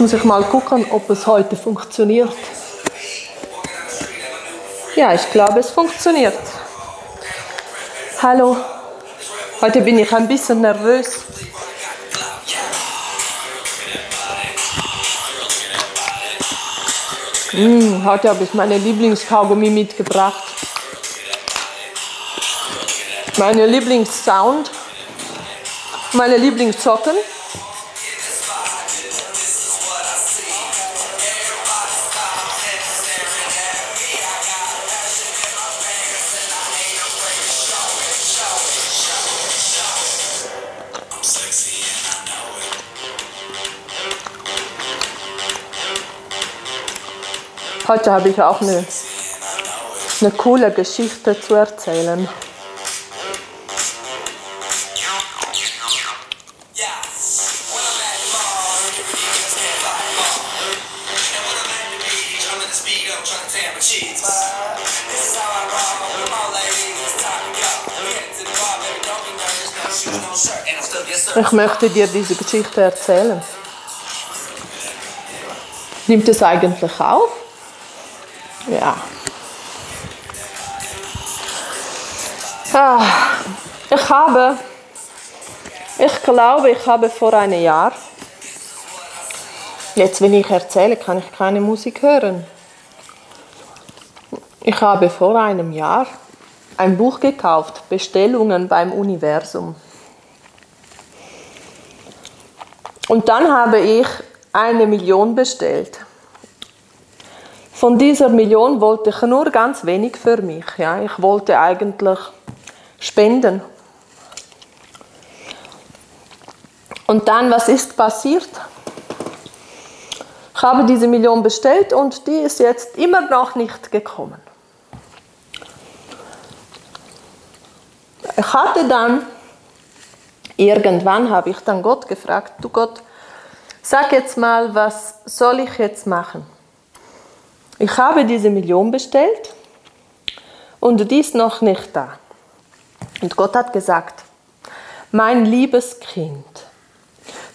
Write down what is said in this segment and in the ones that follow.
Mana. muss ich mal gucken, ob es heute funktioniert. Ja, ich glaube, es funktioniert. Hallo, heute bin ich ein bisschen nervös. Hm, heute habe ich meine Lieblingskaugummi mitgebracht. Meine Lieblingssound, meine Lieblingssocken. Heute habe ich auch eine, eine coole Geschichte zu erzählen. Ich möchte dir diese Geschichte erzählen. Nimmt es eigentlich auf? Ja. Ah, ich habe, ich glaube, ich habe vor einem Jahr, jetzt wenn ich erzähle, kann ich keine Musik hören. Ich habe vor einem Jahr ein Buch gekauft, Bestellungen beim Universum. Und dann habe ich eine Million bestellt. Von dieser Million wollte ich nur ganz wenig für mich. Ja. Ich wollte eigentlich spenden. Und dann, was ist passiert? Ich habe diese Million bestellt und die ist jetzt immer noch nicht gekommen. Ich hatte dann, irgendwann habe ich dann Gott gefragt, du Gott, sag jetzt mal, was soll ich jetzt machen? Ich habe diese Million bestellt und die ist noch nicht da. Und Gott hat gesagt, mein liebes Kind,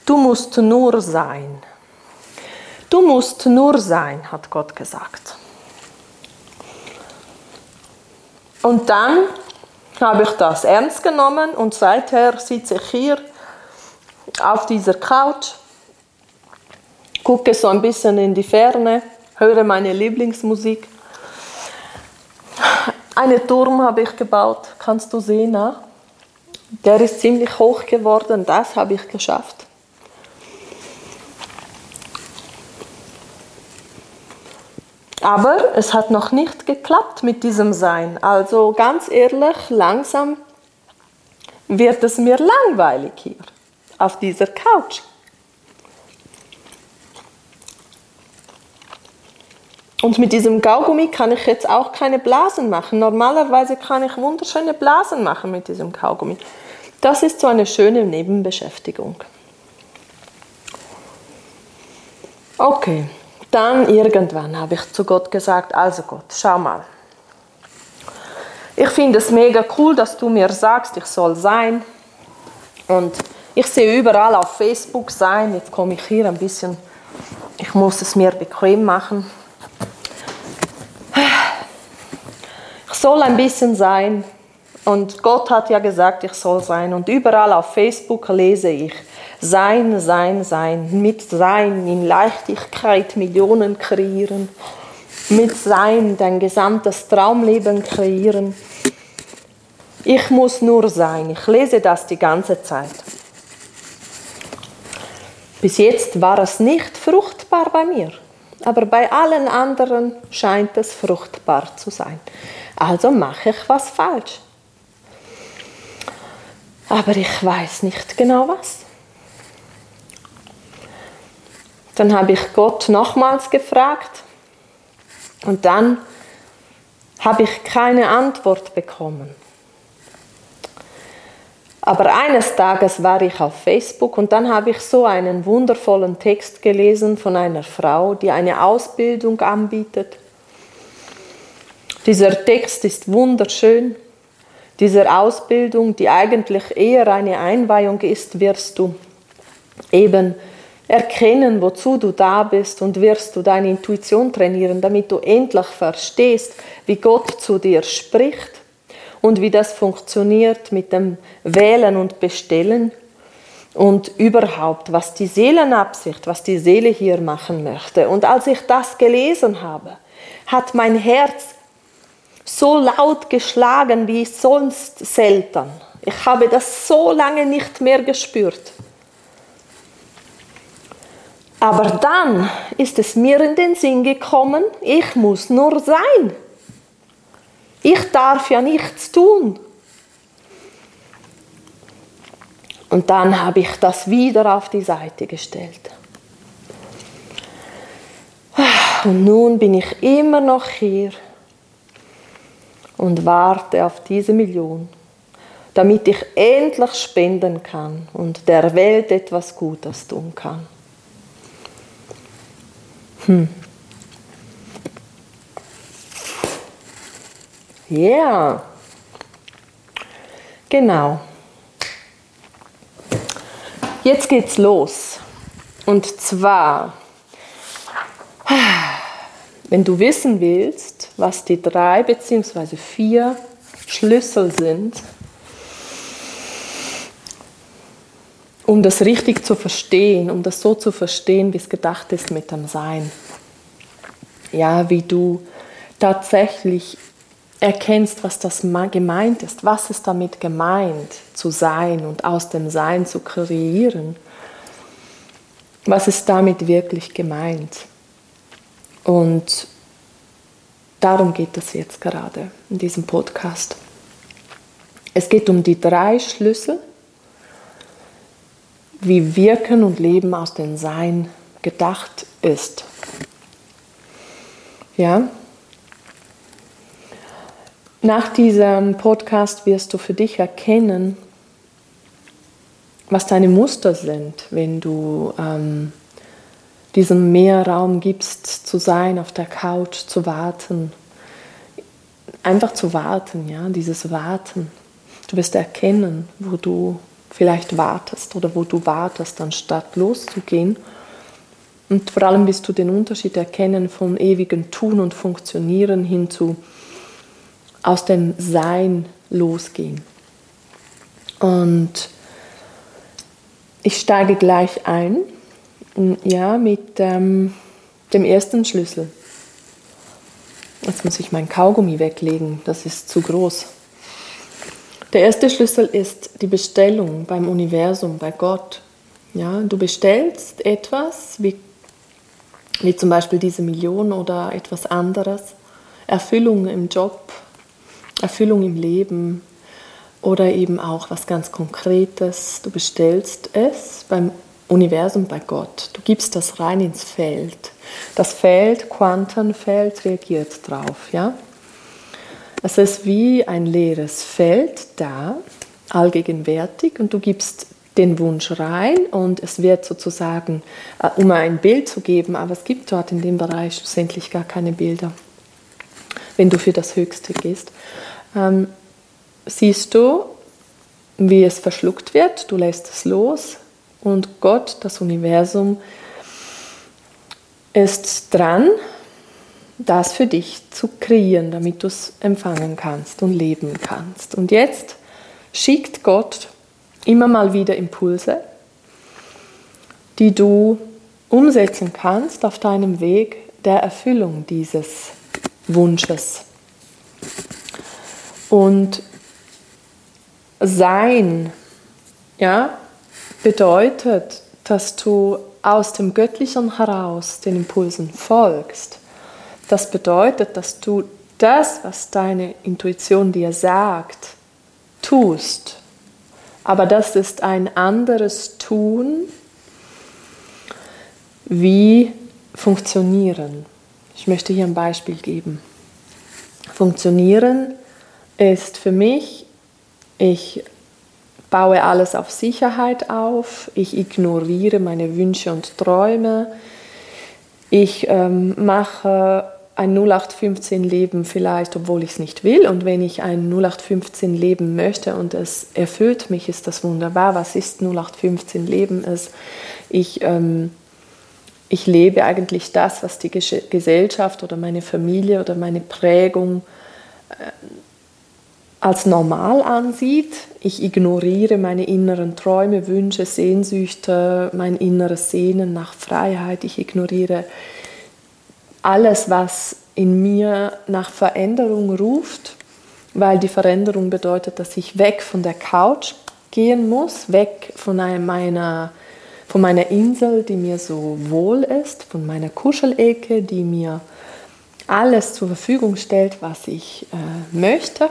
du musst nur sein. Du musst nur sein, hat Gott gesagt. Und dann habe ich das ernst genommen und seither sitze ich hier auf dieser Couch, gucke so ein bisschen in die Ferne höre meine Lieblingsmusik. Einen Turm habe ich gebaut, kannst du sehen. Na? Der ist ziemlich hoch geworden, das habe ich geschafft. Aber es hat noch nicht geklappt mit diesem Sein. Also ganz ehrlich, langsam wird es mir langweilig hier auf dieser Couch. Und mit diesem Kaugummi kann ich jetzt auch keine Blasen machen. Normalerweise kann ich wunderschöne Blasen machen mit diesem Kaugummi. Das ist so eine schöne Nebenbeschäftigung. Okay, dann irgendwann habe ich zu Gott gesagt, also Gott, schau mal. Ich finde es mega cool, dass du mir sagst, ich soll sein. Und ich sehe überall auf Facebook sein. Jetzt komme ich hier ein bisschen, ich muss es mir bequem machen. Soll ein bisschen sein. Und Gott hat ja gesagt, ich soll sein. Und überall auf Facebook lese ich, sein, sein, sein. Mit sein in Leichtigkeit Millionen kreieren. Mit sein dein gesamtes Traumleben kreieren. Ich muss nur sein. Ich lese das die ganze Zeit. Bis jetzt war es nicht fruchtbar bei mir, aber bei allen anderen scheint es fruchtbar zu sein also mache ich was falsch. Aber ich weiß nicht genau was. Dann habe ich Gott nochmals gefragt und dann habe ich keine Antwort bekommen. Aber eines Tages war ich auf Facebook und dann habe ich so einen wundervollen Text gelesen von einer Frau, die eine Ausbildung anbietet. Dieser Text ist wunderschön. Dieser Ausbildung, die eigentlich eher eine Einweihung ist, wirst du eben erkennen, wozu du da bist und wirst du deine Intuition trainieren, damit du endlich verstehst, wie Gott zu dir spricht und wie das funktioniert mit dem Wählen und Bestellen und überhaupt, was die Seelenabsicht, was die Seele hier machen möchte. Und als ich das gelesen habe, hat mein Herz so laut geschlagen wie sonst selten. Ich habe das so lange nicht mehr gespürt. Aber dann ist es mir in den Sinn gekommen, ich muss nur sein. Ich darf ja nichts tun. Und dann habe ich das wieder auf die Seite gestellt. Und nun bin ich immer noch hier und warte auf diese Million, damit ich endlich spenden kann und der Welt etwas Gutes tun kann. Hm. Yeah. genau. Jetzt geht's los. Und zwar, wenn du wissen willst, was die drei bzw. vier Schlüssel sind, um das richtig zu verstehen, um das so zu verstehen, wie es gedacht ist mit dem Sein. Ja, wie du tatsächlich erkennst, was das gemeint ist, was ist damit gemeint, zu sein und aus dem Sein zu kreieren. Was ist damit wirklich gemeint? Und darum geht es jetzt gerade in diesem Podcast. Es geht um die drei Schlüssel, wie Wirken und Leben aus dem Sein gedacht ist. Ja, nach diesem Podcast wirst du für dich erkennen, was deine Muster sind, wenn du ähm, diesem mehr Raum gibst, zu sein, auf der Couch, zu warten. Einfach zu warten, ja, dieses Warten. Du wirst erkennen, wo du vielleicht wartest oder wo du wartest, anstatt loszugehen. Und vor allem wirst du den Unterschied erkennen vom ewigen Tun und Funktionieren hin zu aus dem Sein losgehen. Und ich steige gleich ein, ja, mit ähm, dem ersten Schlüssel. Jetzt muss ich mein Kaugummi weglegen, das ist zu groß. Der erste Schlüssel ist die Bestellung beim Universum, bei Gott. Ja, du bestellst etwas, wie, wie zum Beispiel diese Million oder etwas anderes, Erfüllung im Job, Erfüllung im Leben oder eben auch was ganz Konkretes. Du bestellst es beim Universum, bei Gott. Du gibst das rein ins Feld. Das Feld, Quantenfeld, reagiert drauf. Ja? Es ist wie ein leeres Feld da, allgegenwärtig, und du gibst den Wunsch rein und es wird sozusagen, äh, um ein Bild zu geben, aber es gibt dort in dem Bereich schlussendlich gar keine Bilder wenn du für das Höchste gehst, ähm, siehst du, wie es verschluckt wird, du lässt es los und Gott, das Universum, ist dran, das für dich zu kreieren, damit du es empfangen kannst und leben kannst. Und jetzt schickt Gott immer mal wieder Impulse, die du umsetzen kannst auf deinem Weg der Erfüllung dieses Wunsches. Und sein, ja, bedeutet, dass du aus dem Göttlichen heraus den Impulsen folgst. Das bedeutet, dass du das, was deine Intuition dir sagt, tust. Aber das ist ein anderes Tun, wie funktionieren. Ich möchte hier ein Beispiel geben. Funktionieren ist für mich, ich baue alles auf Sicherheit auf, ich ignoriere meine Wünsche und Träume, ich ähm, mache ein 0815-Leben vielleicht, obwohl ich es nicht will. Und wenn ich ein 0815 leben möchte und es erfüllt mich, ist das wunderbar. Was ist 0815-Leben? ich, ähm, ich lebe eigentlich das, was die Gesellschaft oder meine Familie oder meine Prägung äh, als normal ansieht. Ich ignoriere meine inneren Träume, Wünsche, Sehnsüchte, mein inneres Sehnen nach Freiheit. Ich ignoriere alles, was in mir nach Veränderung ruft, weil die Veränderung bedeutet, dass ich weg von der Couch gehen muss, weg von meiner, von meiner Insel, die mir so wohl ist, von meiner Kuschelecke, die mir alles zur Verfügung stellt, was ich äh, möchte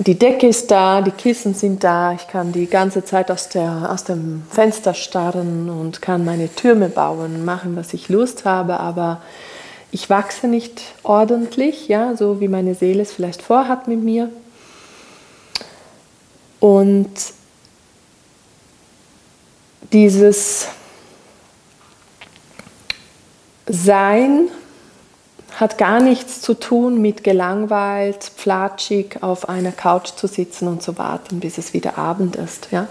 die Decke ist da, die Kissen sind da, ich kann die ganze Zeit aus, der, aus dem Fenster starren und kann meine Türme bauen, machen, was ich Lust habe, aber ich wachse nicht ordentlich, ja, so wie meine Seele es vielleicht vorhat mit mir. Und dieses Sein hat gar nichts zu tun mit gelangweilt, pflatschig auf einer Couch zu sitzen und zu warten, bis es wieder Abend ist. Ja?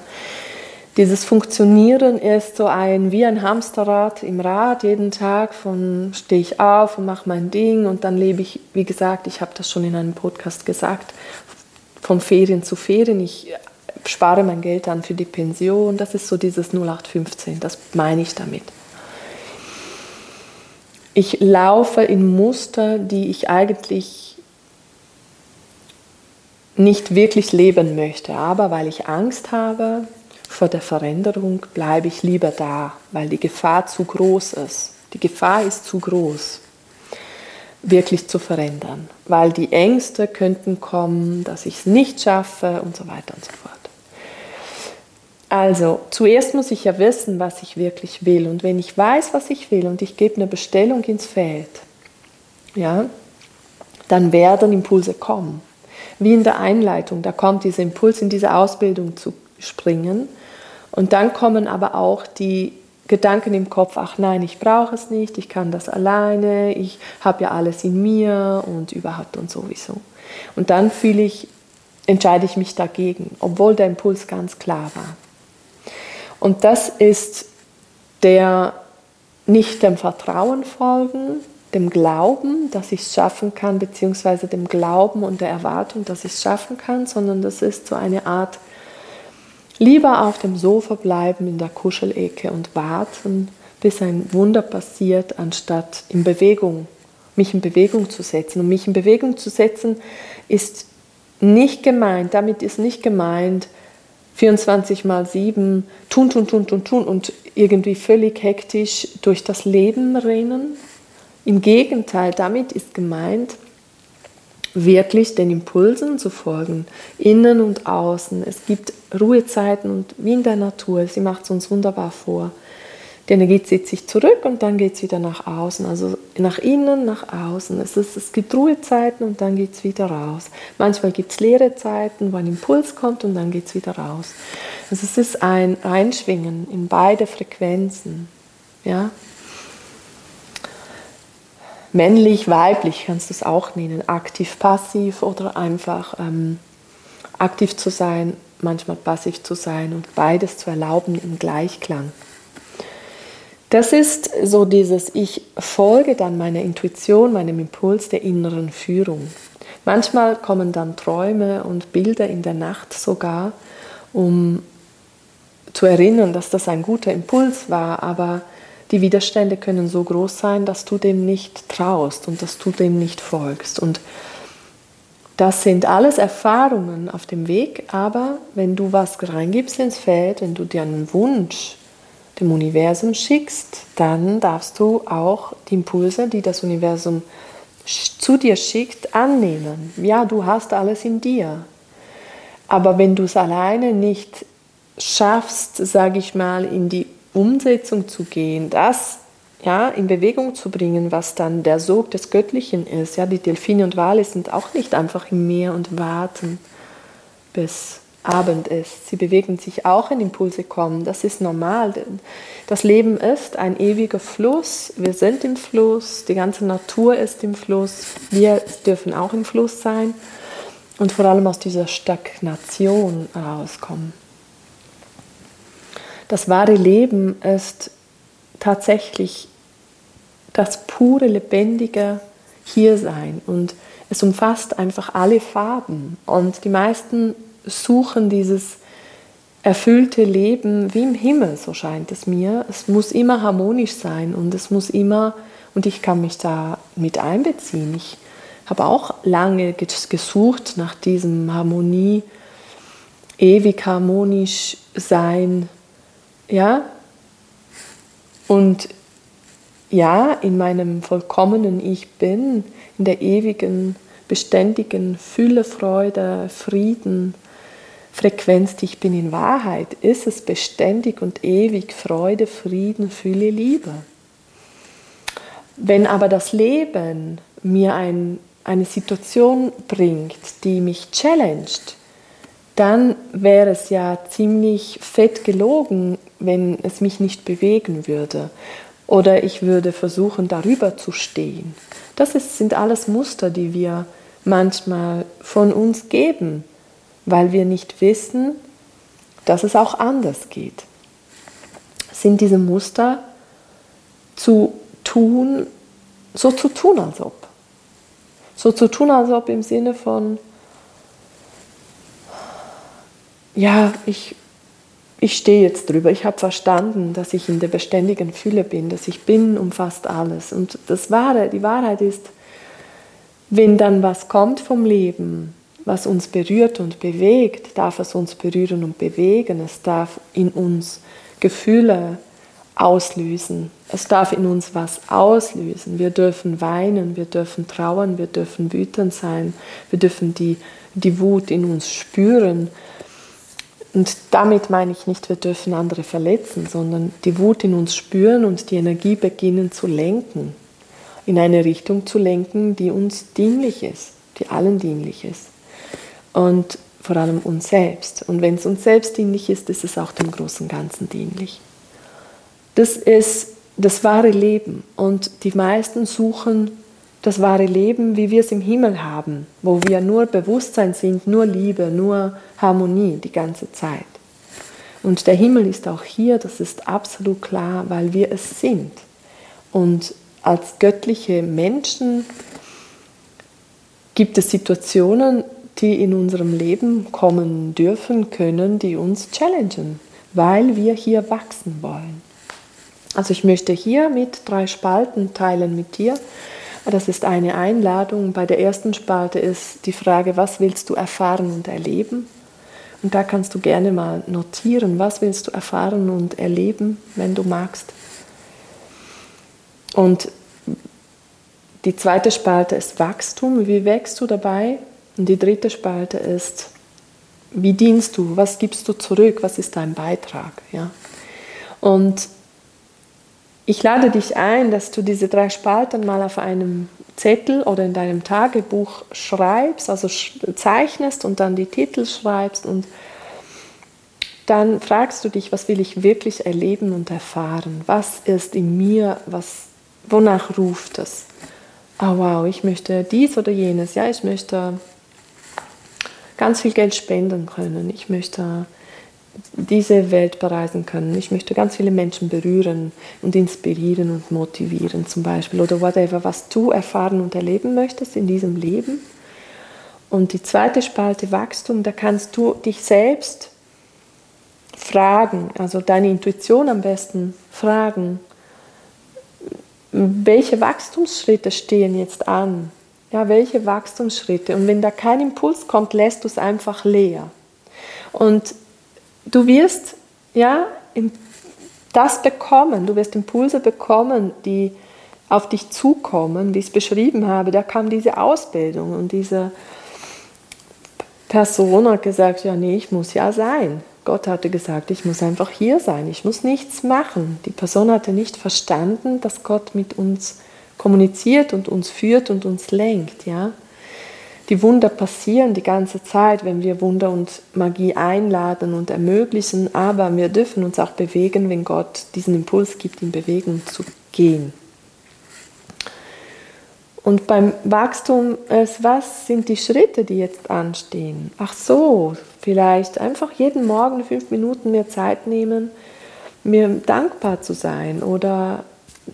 Dieses Funktionieren ist so ein wie ein Hamsterrad im Rad. Jeden Tag von stehe ich auf und mache mein Ding und dann lebe ich, wie gesagt, ich habe das schon in einem Podcast gesagt, von Ferien zu Ferien. Ich spare mein Geld an für die Pension. Das ist so dieses 0815. Das meine ich damit. Ich laufe in Muster, die ich eigentlich nicht wirklich leben möchte, aber weil ich Angst habe vor der Veränderung, bleibe ich lieber da, weil die Gefahr zu groß ist. Die Gefahr ist zu groß, wirklich zu verändern, weil die Ängste könnten kommen, dass ich es nicht schaffe und so weiter und so fort. Also, zuerst muss ich ja wissen, was ich wirklich will. Und wenn ich weiß, was ich will und ich gebe eine Bestellung ins Feld, ja, dann werden Impulse kommen. Wie in der Einleitung, da kommt dieser Impuls, in diese Ausbildung zu springen. Und dann kommen aber auch die Gedanken im Kopf, ach nein, ich brauche es nicht, ich kann das alleine, ich habe ja alles in mir und überhaupt und sowieso. Und dann fühle ich, entscheide ich mich dagegen, obwohl der Impuls ganz klar war. Und das ist der nicht dem Vertrauen folgen, dem Glauben, dass ich es schaffen kann, beziehungsweise dem Glauben und der Erwartung, dass ich es schaffen kann, sondern das ist so eine Art lieber auf dem Sofa bleiben in der Kuschelecke und warten, bis ein Wunder passiert, anstatt in Bewegung, mich in Bewegung zu setzen. Und mich in Bewegung zu setzen ist nicht gemeint, damit ist nicht gemeint, 24 mal 7 tun, tun, tun, tun, tun und irgendwie völlig hektisch durch das Leben rennen. Im Gegenteil, damit ist gemeint, wirklich den Impulsen zu folgen, innen und außen. Es gibt Ruhezeiten und wie in der Natur, sie macht es uns wunderbar vor. Die Energie zieht sich zurück und dann geht es wieder nach außen, also nach innen, nach außen. Es, ist, es gibt Ruhezeiten und dann geht es wieder raus. Manchmal gibt es leere Zeiten, wo ein Impuls kommt und dann geht es wieder raus. Also es ist ein Einschwingen in beide Frequenzen. Ja? Männlich, weiblich kannst du es auch nennen, aktiv, passiv oder einfach ähm, aktiv zu sein, manchmal passiv zu sein und beides zu erlauben im Gleichklang. Das ist so dieses, ich folge dann meiner Intuition, meinem Impuls der inneren Führung. Manchmal kommen dann Träume und Bilder in der Nacht sogar, um zu erinnern, dass das ein guter Impuls war, aber die Widerstände können so groß sein, dass du dem nicht traust und dass du dem nicht folgst. Und das sind alles Erfahrungen auf dem Weg, aber wenn du was reingibst ins Feld, wenn du dir einen Wunsch dem Universum schickst, dann darfst du auch die Impulse, die das Universum zu dir schickt, annehmen. Ja, du hast alles in dir. Aber wenn du es alleine nicht schaffst, sage ich mal, in die Umsetzung zu gehen, das ja, in Bewegung zu bringen, was dann der Sog des Göttlichen ist. Ja, die Delfine und Wale sind auch nicht einfach im Meer und warten, bis Abend ist. Sie bewegen sich auch, wenn Impulse kommen. Das ist normal. Das Leben ist ein ewiger Fluss. Wir sind im Fluss. Die ganze Natur ist im Fluss. Wir dürfen auch im Fluss sein und vor allem aus dieser Stagnation rauskommen. Das wahre Leben ist tatsächlich das pure, lebendige Hiersein und es umfasst einfach alle Farben. Und die meisten suchen dieses erfüllte Leben wie im Himmel, so scheint es mir. Es muss immer harmonisch sein und es muss immer, und ich kann mich da mit einbeziehen. Ich habe auch lange gesucht nach diesem Harmonie, ewig harmonisch sein, ja. Und ja, in meinem vollkommenen Ich bin, in der ewigen, beständigen Fülle, Freude, Frieden, Frequenz, die ich bin in Wahrheit, ist es beständig und ewig Freude, Frieden, Fülle, Liebe. Wenn aber das Leben mir ein, eine Situation bringt, die mich challenged, dann wäre es ja ziemlich fett gelogen, wenn es mich nicht bewegen würde. Oder ich würde versuchen, darüber zu stehen. Das ist, sind alles Muster, die wir manchmal von uns geben weil wir nicht wissen, dass es auch anders geht. Sind diese Muster zu tun, so zu tun, als ob. So zu tun, als ob im Sinne von, ja, ich, ich stehe jetzt drüber, ich habe verstanden, dass ich in der beständigen Fülle bin, dass ich bin umfasst alles. Und das Wahre, die Wahrheit ist, wenn dann was kommt vom Leben, was uns berührt und bewegt, darf es uns berühren und bewegen. Es darf in uns Gefühle auslösen. Es darf in uns was auslösen. Wir dürfen weinen, wir dürfen trauern, wir dürfen wütend sein, wir dürfen die, die Wut in uns spüren. Und damit meine ich nicht, wir dürfen andere verletzen, sondern die Wut in uns spüren und die Energie beginnen zu lenken, in eine Richtung zu lenken, die uns dienlich ist, die allen dienlich ist und vor allem uns selbst. Und wenn es uns selbst dienlich ist, ist es auch dem großen Ganzen dienlich. Das ist das wahre Leben und die meisten suchen das wahre Leben, wie wir es im Himmel haben, wo wir nur Bewusstsein sind, nur Liebe, nur Harmonie die ganze Zeit. Und der Himmel ist auch hier, das ist absolut klar, weil wir es sind. Und als göttliche Menschen gibt es Situationen, die in unserem Leben kommen dürfen, können, die uns challengen, weil wir hier wachsen wollen. Also ich möchte hier mit drei Spalten teilen mit dir. Das ist eine Einladung. Bei der ersten Spalte ist die Frage, was willst du erfahren und erleben? Und da kannst du gerne mal notieren, was willst du erfahren und erleben, wenn du magst. Und die zweite Spalte ist Wachstum. Wie wächst du dabei? Und die dritte Spalte ist, wie dienst du? Was gibst du zurück? Was ist dein Beitrag? Ja? Und ich lade dich ein, dass du diese drei Spalten mal auf einem Zettel oder in deinem Tagebuch schreibst, also zeichnest und dann die Titel schreibst und dann fragst du dich, was will ich wirklich erleben und erfahren? Was ist in mir, was, wonach ruft es? Oh wow, ich möchte dies oder jenes, ja, ich möchte ganz viel Geld spenden können. Ich möchte diese Welt bereisen können. Ich möchte ganz viele Menschen berühren und inspirieren und motivieren zum Beispiel oder whatever, was du erfahren und erleben möchtest in diesem Leben. Und die zweite Spalte Wachstum, da kannst du dich selbst fragen, also deine Intuition am besten fragen, welche Wachstumsschritte stehen jetzt an? Ja, welche Wachstumsschritte? Und wenn da kein Impuls kommt, lässt du es einfach leer. Und du wirst ja das bekommen, du wirst Impulse bekommen, die auf dich zukommen, wie ich es beschrieben habe. Da kam diese Ausbildung und diese Person hat gesagt, ja, nee, ich muss ja sein. Gott hatte gesagt, ich muss einfach hier sein, ich muss nichts machen. Die Person hatte nicht verstanden, dass Gott mit uns kommuniziert und uns führt und uns lenkt, ja. Die Wunder passieren die ganze Zeit, wenn wir Wunder und Magie einladen und ermöglichen, aber wir dürfen uns auch bewegen, wenn Gott diesen Impuls gibt, in Bewegung zu gehen. Und beim Wachstum, was sind die Schritte, die jetzt anstehen? Ach so, vielleicht einfach jeden Morgen fünf Minuten mehr Zeit nehmen, mir dankbar zu sein oder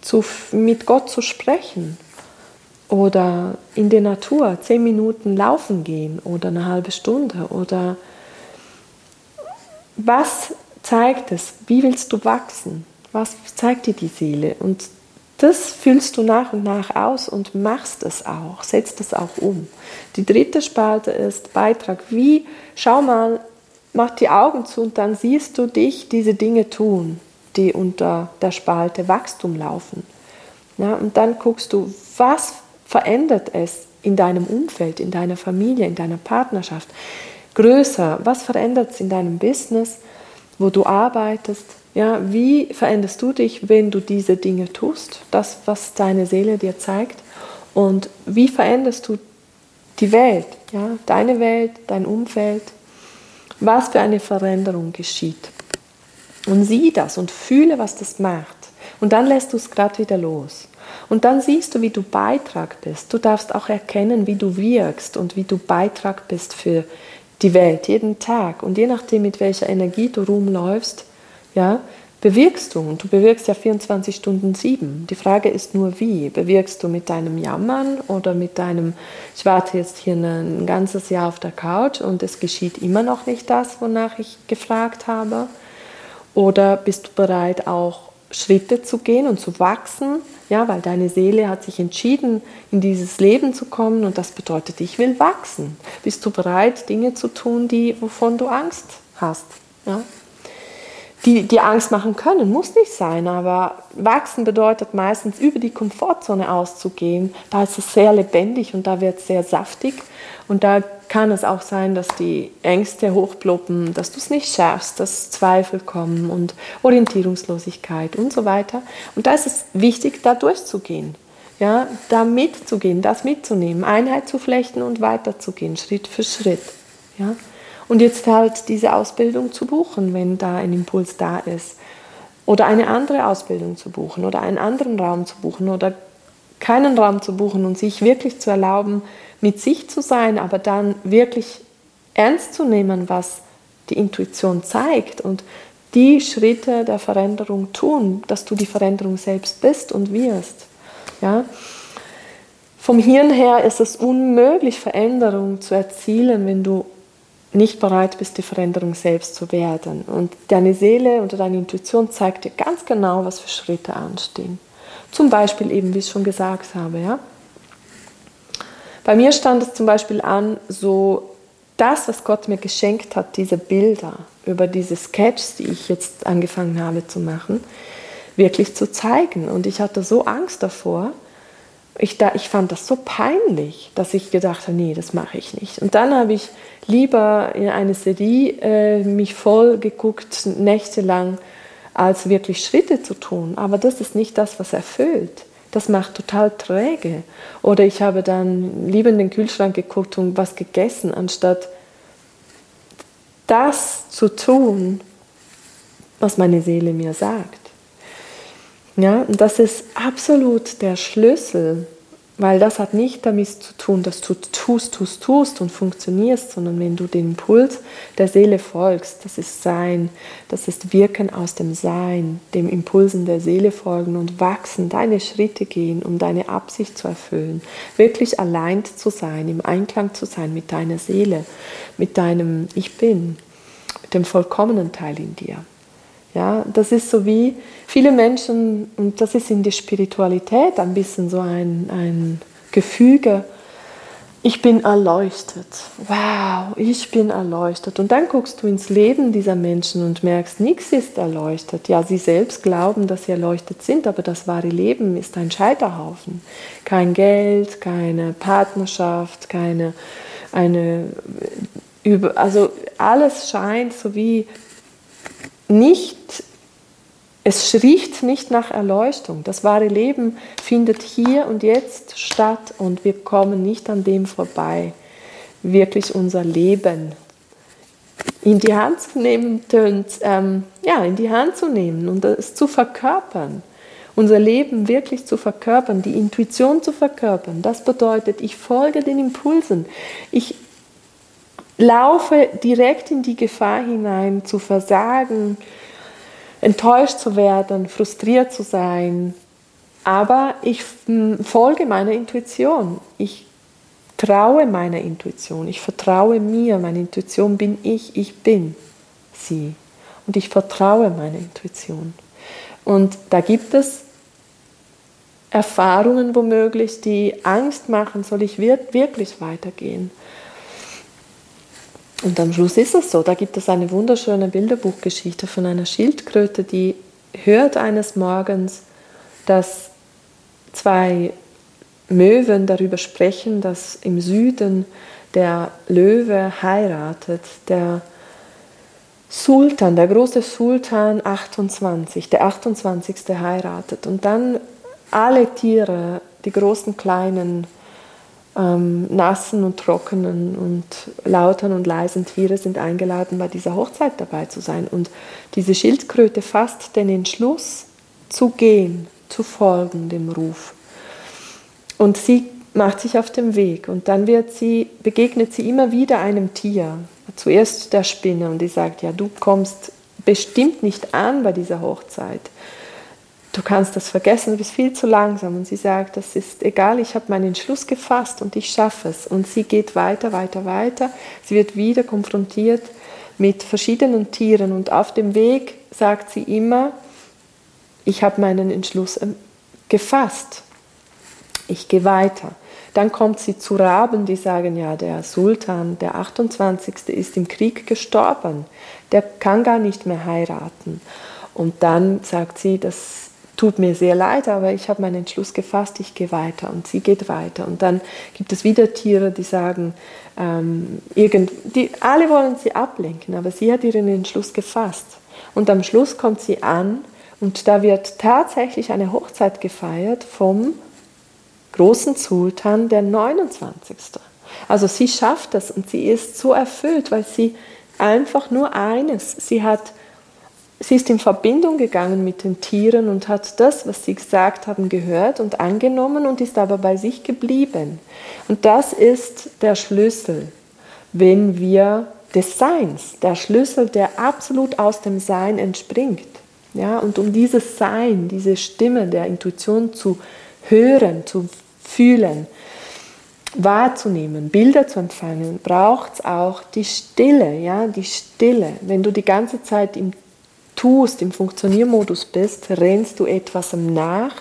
zu, mit Gott zu sprechen oder in der Natur zehn Minuten laufen gehen oder eine halbe Stunde oder was zeigt es? Wie willst du wachsen? Was zeigt dir die Seele? Und das fühlst du nach und nach aus und machst es auch, setzt es auch um. Die dritte Spalte ist Beitrag. Wie, schau mal, mach die Augen zu und dann siehst du dich diese Dinge tun, die unter der Spalte Wachstum laufen. Ja, und dann guckst du, was verändert es in deinem Umfeld, in deiner Familie, in deiner Partnerschaft. Größer, was verändert es in deinem Business, wo du arbeitest, ja, wie veränderst du dich, wenn du diese Dinge tust, das, was deine Seele dir zeigt? Und wie veränderst du die Welt, ja, deine Welt, dein Umfeld? Was für eine Veränderung geschieht? Und sieh das und fühle, was das macht. Und dann lässt du es gerade wieder los. Und dann siehst du, wie du Beitrag bist. Du darfst auch erkennen, wie du wirkst und wie du Beitrag bist für die Welt jeden Tag. Und je nachdem, mit welcher Energie du rumläufst, ja, bewirkst du. Und du bewirkst ja 24 Stunden sieben. Die Frage ist nur, wie. Bewirkst du mit deinem Jammern oder mit deinem, ich warte jetzt hier ein ganzes Jahr auf der Couch und es geschieht immer noch nicht das, wonach ich gefragt habe? Oder bist du bereit, auch Schritte zu gehen und zu wachsen? Ja, weil deine Seele hat sich entschieden, in dieses Leben zu kommen und das bedeutet, ich will wachsen. Bist du bereit, Dinge zu tun, die, wovon du Angst hast? Ja? Die dir Angst machen können. Muss nicht sein, aber wachsen bedeutet meistens über die Komfortzone auszugehen. Da ist es sehr lebendig und da wird es sehr saftig. Und da kann es auch sein, dass die Ängste hochploppen, dass du es nicht schaffst, dass Zweifel kommen und Orientierungslosigkeit und so weiter. Und da ist es wichtig, da durchzugehen. Ja, da mitzugehen, das mitzunehmen, Einheit zu flechten und weiterzugehen, Schritt für Schritt. Ja. Und jetzt halt diese Ausbildung zu buchen, wenn da ein Impuls da ist. Oder eine andere Ausbildung zu buchen oder einen anderen Raum zu buchen oder keinen Raum zu buchen und sich wirklich zu erlauben, mit sich zu sein, aber dann wirklich ernst zu nehmen, was die Intuition zeigt und die Schritte der Veränderung tun, dass du die Veränderung selbst bist und wirst. Ja? Vom Hirn her ist es unmöglich, Veränderung zu erzielen, wenn du nicht bereit bist, die Veränderung selbst zu werden. Und deine Seele oder deine Intuition zeigt dir ganz genau, was für Schritte anstehen. Zum Beispiel eben, wie ich schon gesagt habe, ja. Bei mir stand es zum Beispiel an, so das, was Gott mir geschenkt hat, diese Bilder über diese Sketches, die ich jetzt angefangen habe zu machen, wirklich zu zeigen. Und ich hatte so Angst davor, ich, da, ich fand das so peinlich, dass ich gedacht habe, nee, das mache ich nicht. Und dann habe ich lieber in eine Serie äh, mich voll geguckt, nächtelang, als wirklich Schritte zu tun. Aber das ist nicht das, was erfüllt. Das macht total träge. Oder ich habe dann lieber in den Kühlschrank geguckt und was gegessen, anstatt das zu tun, was meine Seele mir sagt. Ja, das ist absolut der Schlüssel, weil das hat nicht damit zu tun, dass du tust, tust, tust und funktionierst, sondern wenn du den Impuls der Seele folgst, das ist Sein, das ist Wirken aus dem Sein, dem Impulsen der Seele folgen und wachsen, deine Schritte gehen, um deine Absicht zu erfüllen, wirklich allein zu sein, im Einklang zu sein mit deiner Seele, mit deinem Ich Bin, mit dem vollkommenen Teil in dir. Ja, das ist so wie viele Menschen, und das ist in der Spiritualität ein bisschen so ein, ein Gefüge, ich bin erleuchtet. Wow, ich bin erleuchtet. Und dann guckst du ins Leben dieser Menschen und merkst, nichts ist erleuchtet. Ja, sie selbst glauben, dass sie erleuchtet sind, aber das wahre Leben ist ein Scheiterhaufen. Kein Geld, keine Partnerschaft, keine eine also alles scheint so wie nicht, es riecht nicht nach Erleuchtung. Das wahre Leben findet hier und jetzt statt und wir kommen nicht an dem vorbei, wirklich unser Leben in die Hand zu nehmen, und, ähm, ja, in die Hand zu nehmen und es zu verkörpern. Unser Leben wirklich zu verkörpern, die Intuition zu verkörpern. Das bedeutet, ich folge den Impulsen. Ich laufe direkt in die Gefahr hinein, zu versagen, enttäuscht zu werden, frustriert zu sein. Aber ich folge meiner Intuition. Ich traue meiner Intuition. Ich vertraue mir. Meine Intuition bin ich. Ich bin sie. Und ich vertraue meiner Intuition. Und da gibt es Erfahrungen womöglich, die Angst machen, soll ich wirklich weitergehen? Und am Schluss ist es so, da gibt es eine wunderschöne Bilderbuchgeschichte von einer Schildkröte, die hört eines Morgens, dass zwei Möwen darüber sprechen, dass im Süden der Löwe heiratet, der Sultan, der große Sultan 28, der 28. heiratet. Und dann alle Tiere, die großen, kleinen, ähm, nassen und trockenen und lauten und leisen Tiere sind eingeladen, bei dieser Hochzeit dabei zu sein. Und diese Schildkröte fasst den Entschluss, zu gehen, zu folgen dem Ruf. Und sie macht sich auf den Weg und dann wird sie, begegnet sie immer wieder einem Tier. Zuerst der Spinne und die sagt, ja, du kommst bestimmt nicht an bei dieser Hochzeit du kannst das vergessen, du bist viel zu langsam. Und sie sagt, das ist egal, ich habe meinen Entschluss gefasst und ich schaffe es. Und sie geht weiter, weiter, weiter. Sie wird wieder konfrontiert mit verschiedenen Tieren und auf dem Weg sagt sie immer, ich habe meinen Entschluss ähm, gefasst. Ich gehe weiter. Dann kommt sie zu Raben, die sagen, ja, der Sultan, der 28. ist im Krieg gestorben. Der kann gar nicht mehr heiraten. Und dann sagt sie, das tut mir sehr leid, aber ich habe meinen Entschluss gefasst, ich gehe weiter und sie geht weiter. Und dann gibt es wieder Tiere, die sagen, ähm, irgend, die, alle wollen sie ablenken, aber sie hat ihren Entschluss gefasst. Und am Schluss kommt sie an und da wird tatsächlich eine Hochzeit gefeiert vom großen Sultan, der 29. Also sie schafft das und sie ist so erfüllt, weil sie einfach nur eines, sie hat sie ist in Verbindung gegangen mit den Tieren und hat das, was sie gesagt haben, gehört und angenommen und ist aber bei sich geblieben. Und das ist der Schlüssel, wenn wir des Seins, der Schlüssel, der absolut aus dem Sein entspringt. Ja, und um dieses Sein, diese Stimme der Intuition zu hören, zu fühlen, wahrzunehmen, Bilder zu empfangen, braucht es auch die Stille, ja, die Stille. Wenn du die ganze Zeit im tust, im Funktioniermodus bist, rennst du etwas nach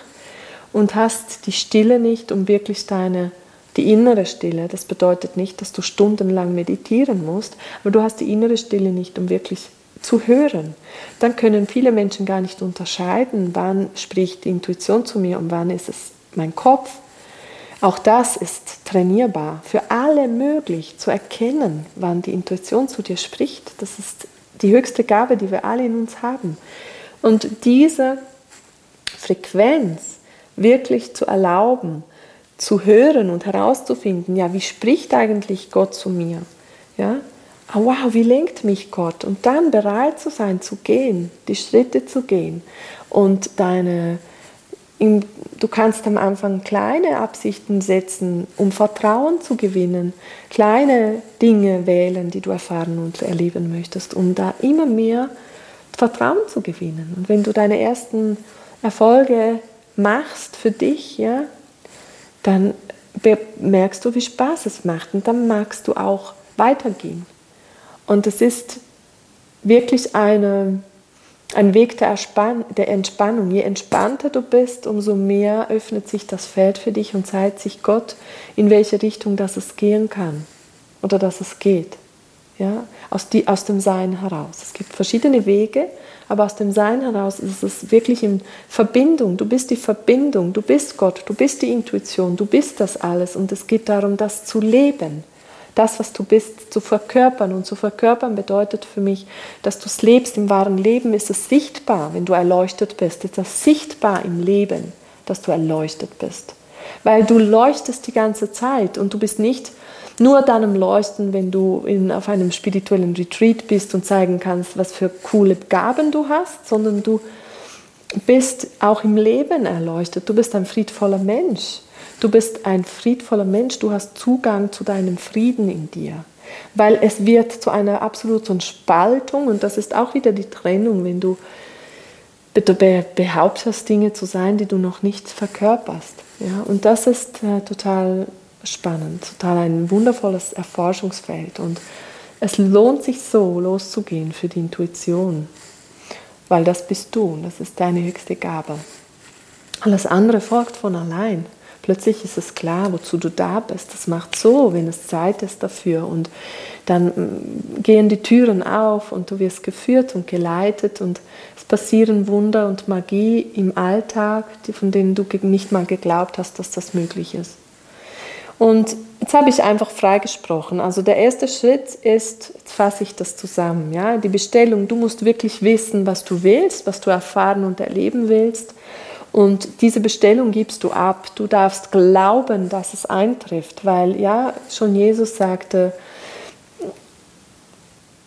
und hast die Stille nicht, um wirklich deine, die innere Stille. Das bedeutet nicht, dass du stundenlang meditieren musst, aber du hast die innere Stille nicht, um wirklich zu hören. Dann können viele Menschen gar nicht unterscheiden, wann spricht die Intuition zu mir und wann ist es mein Kopf. Auch das ist trainierbar, für alle möglich zu erkennen, wann die Intuition zu dir spricht. Das ist die höchste Gabe, die wir alle in uns haben. Und diese Frequenz wirklich zu erlauben, zu hören und herauszufinden, ja, wie spricht eigentlich Gott zu mir? Ja? Oh, wow, wie lenkt mich Gott? Und dann bereit zu sein, zu gehen, die Schritte zu gehen und deine Du kannst am Anfang kleine Absichten setzen, um Vertrauen zu gewinnen, kleine Dinge wählen, die du erfahren und erleben möchtest, um da immer mehr Vertrauen zu gewinnen. Und wenn du deine ersten Erfolge machst für dich, ja, dann merkst du, wie Spaß es macht und dann magst du auch weitergehen. Und es ist wirklich eine ein Weg der, der, Entspannung. Je entspannter du bist, umso mehr öffnet sich das Feld für dich und zeigt sich Gott, in welche Richtung das es gehen kann oder dass es geht. Ja? Aus, die, aus dem Sein heraus. Es gibt verschiedene Wege, aber aus dem Sein heraus ist es wirklich in Verbindung. Du bist die Verbindung, du bist Gott, du bist die Intuition, du bist das alles und es geht darum, das zu leben. Das, was du bist, zu verkörpern. Und zu verkörpern bedeutet für mich, dass du es lebst. Im wahren Leben ist es sichtbar, wenn du erleuchtet bist. Ist es sichtbar im Leben, dass du erleuchtet bist. Weil du leuchtest die ganze Zeit und du bist nicht nur dann im Leuchten, wenn du in, auf einem spirituellen Retreat bist und zeigen kannst, was für coole Gaben du hast, sondern du bist auch im Leben erleuchtet. Du bist ein friedvoller Mensch. Du bist ein friedvoller Mensch, du hast Zugang zu deinem Frieden in dir. Weil es wird zu einer absoluten Spaltung und das ist auch wieder die Trennung, wenn du behauptest, Dinge zu sein, die du noch nicht verkörperst. Ja? Und das ist äh, total spannend, total ein wundervolles Erforschungsfeld. Und es lohnt sich so, loszugehen für die Intuition, weil das bist du, das ist deine höchste Gabe. Alles andere folgt von allein. Plötzlich ist es klar, wozu du da bist. Das macht so, wenn es Zeit ist dafür. Und dann mm, gehen die Türen auf und du wirst geführt und geleitet und es passieren Wunder und Magie im Alltag, von denen du nicht mal geglaubt hast, dass das möglich ist. Und jetzt habe ich einfach freigesprochen. Also der erste Schritt ist, jetzt fasse ich das zusammen, ja, die Bestellung. Du musst wirklich wissen, was du willst, was du erfahren und erleben willst. Und diese Bestellung gibst du ab. Du darfst glauben, dass es eintrifft, weil ja, schon Jesus sagte,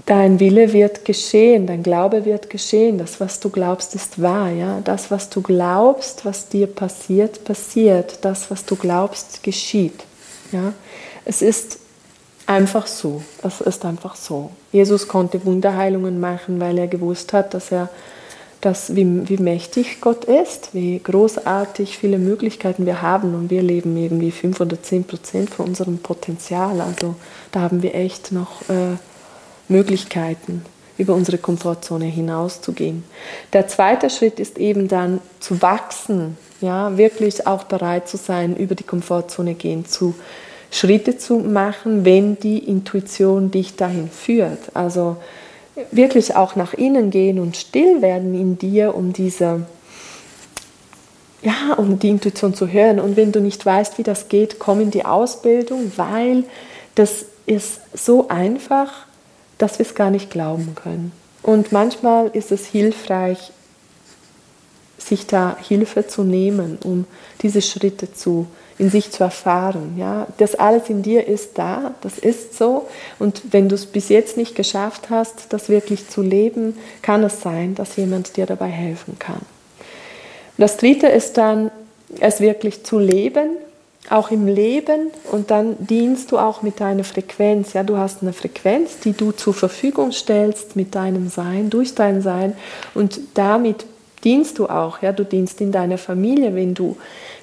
dein Wille wird geschehen, dein Glaube wird geschehen. Das, was du glaubst, ist wahr. Ja? Das, was du glaubst, was dir passiert, passiert. Das, was du glaubst, geschieht. Ja? Es ist einfach so. Es ist einfach so. Jesus konnte Wunderheilungen machen, weil er gewusst hat, dass er dass, wie, wie mächtig Gott ist, wie großartig viele Möglichkeiten wir haben und wir leben irgendwie 5 oder 10 Prozent von unserem Potenzial. Also da haben wir echt noch äh, Möglichkeiten, über unsere Komfortzone hinauszugehen. Der zweite Schritt ist eben dann zu wachsen, ja, wirklich auch bereit zu sein, über die Komfortzone gehen, zu Schritte zu machen, wenn die Intuition dich dahin führt. Also wirklich auch nach innen gehen und still werden in dir, um diese, ja, um die Intuition zu hören. Und wenn du nicht weißt, wie das geht, komm in die Ausbildung, weil das ist so einfach, dass wir es gar nicht glauben können. Und manchmal ist es hilfreich, sich da Hilfe zu nehmen, um diese Schritte zu in sich zu erfahren. Ja? Das alles in dir ist da, das ist so. Und wenn du es bis jetzt nicht geschafft hast, das wirklich zu leben, kann es sein, dass jemand dir dabei helfen kann. Das Dritte ist dann, es wirklich zu leben, auch im Leben und dann dienst du auch mit deiner Frequenz. Ja, du hast eine Frequenz, die du zur Verfügung stellst mit deinem Sein, durch dein Sein und damit dienst du auch. Ja, du dienst in deiner Familie, wenn du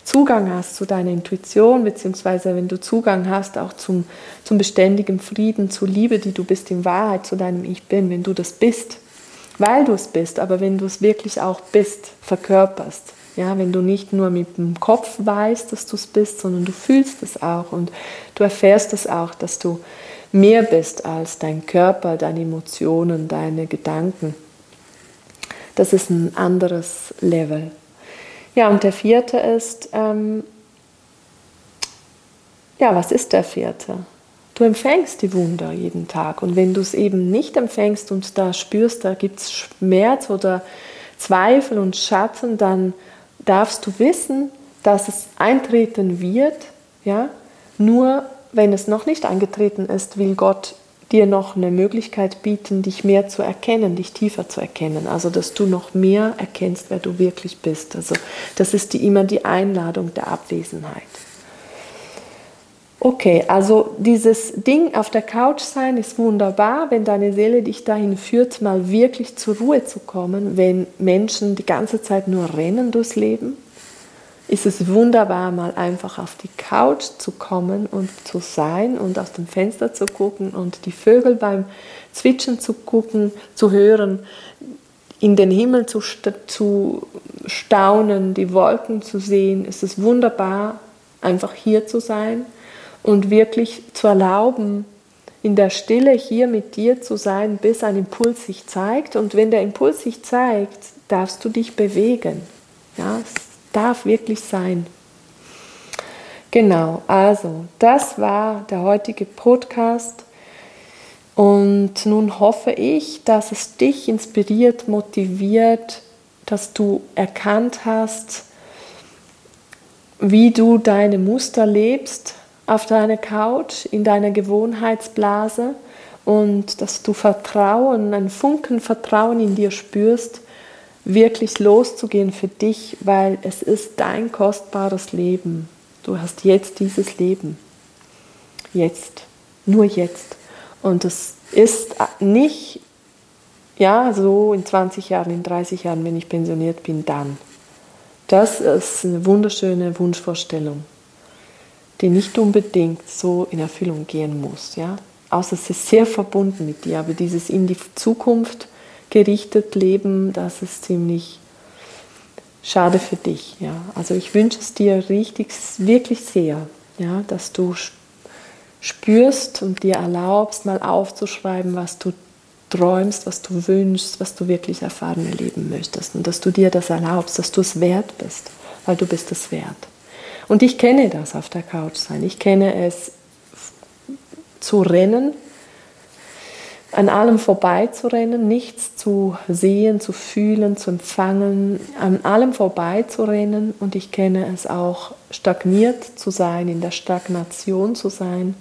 Zugang hast zu deiner Intuition, beziehungsweise wenn du Zugang hast auch zum, zum beständigen Frieden, zur Liebe, die du bist in Wahrheit, zu deinem Ich Bin, wenn du das bist, weil du es bist, aber wenn du es wirklich auch bist, verkörperst. Ja, wenn du nicht nur mit dem Kopf weißt, dass du es bist, sondern du fühlst es auch und du erfährst es auch, dass du mehr bist als dein Körper, deine Emotionen, deine Gedanken. Das ist ein anderes Level. Ja, und der vierte ist, ähm, ja, was ist der vierte? Du empfängst die Wunder jeden Tag. Und wenn du es eben nicht empfängst und da spürst, da gibt es Schmerz oder Zweifel und Schatten, dann darfst du wissen, dass es eintreten wird. Ja? Nur wenn es noch nicht eingetreten ist, will Gott dir noch eine Möglichkeit bieten, dich mehr zu erkennen, dich tiefer zu erkennen. Also, dass du noch mehr erkennst, wer du wirklich bist. Also, das ist die, immer die Einladung der Abwesenheit. Okay, also dieses Ding auf der Couch sein ist wunderbar, wenn deine Seele dich dahin führt, mal wirklich zur Ruhe zu kommen, wenn Menschen die ganze Zeit nur rennen durchs Leben ist es wunderbar, mal einfach auf die Couch zu kommen und zu sein und aus dem Fenster zu gucken und die Vögel beim Zwitschern zu gucken, zu hören, in den Himmel zu, zu staunen, die Wolken zu sehen. Es ist wunderbar, einfach hier zu sein und wirklich zu erlauben, in der Stille hier mit dir zu sein, bis ein Impuls sich zeigt. Und wenn der Impuls sich zeigt, darfst du dich bewegen. Ja, darf wirklich sein. Genau, also das war der heutige Podcast. Und nun hoffe ich, dass es dich inspiriert, motiviert, dass du erkannt hast, wie du deine Muster lebst auf deiner Couch, in deiner Gewohnheitsblase und dass du Vertrauen, ein Funken Vertrauen in dir spürst, wirklich loszugehen für dich, weil es ist dein kostbares Leben. Du hast jetzt dieses Leben. Jetzt. Nur jetzt. Und es ist nicht, ja, so in 20 Jahren, in 30 Jahren, wenn ich pensioniert bin, dann. Das ist eine wunderschöne Wunschvorstellung, die nicht unbedingt so in Erfüllung gehen muss. Ja? Außer es ist sehr verbunden mit dir, aber dieses in die Zukunft gerichtet Leben, das ist ziemlich schade für dich. Ja? Also ich wünsche es dir richtig, wirklich sehr, ja? dass du spürst und dir erlaubst, mal aufzuschreiben, was du träumst, was du wünschst, was du wirklich erfahren erleben möchtest und dass du dir das erlaubst, dass du es wert bist, weil du bist es wert. Und ich kenne das auf der Couch sein. Ich kenne es zu rennen, an allem vorbeizurennen, nichts zu sehen, zu fühlen, zu empfangen, an allem vorbeizurennen. Und ich kenne es auch, stagniert zu sein, in der Stagnation zu sein.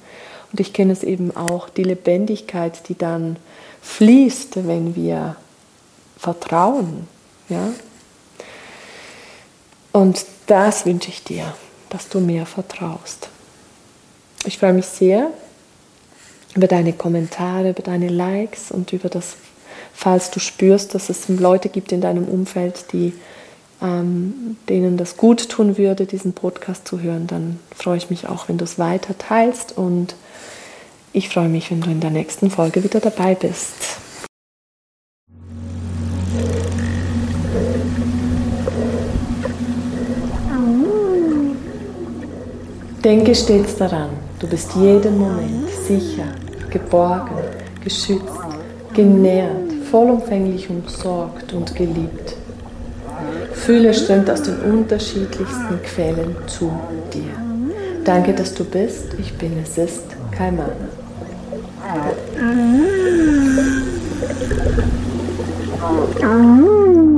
Und ich kenne es eben auch, die Lebendigkeit, die dann fließt, wenn wir vertrauen. Ja? Und das wünsche ich dir, dass du mehr vertraust. Ich freue mich sehr über deine Kommentare, über deine Likes und über das, falls du spürst, dass es Leute gibt in deinem Umfeld, die ähm, denen das gut tun würde, diesen Podcast zu hören, dann freue ich mich auch, wenn du es weiter teilst und ich freue mich, wenn du in der nächsten Folge wieder dabei bist. Denke stets daran, du bist jeden Moment sicher, geborgen, geschützt, genährt, vollumfänglich umsorgt und geliebt. Fühle strömt aus den unterschiedlichsten Quellen zu dir. Danke, dass du bist. Ich bin, es ist Kaimana. Mm-hmm.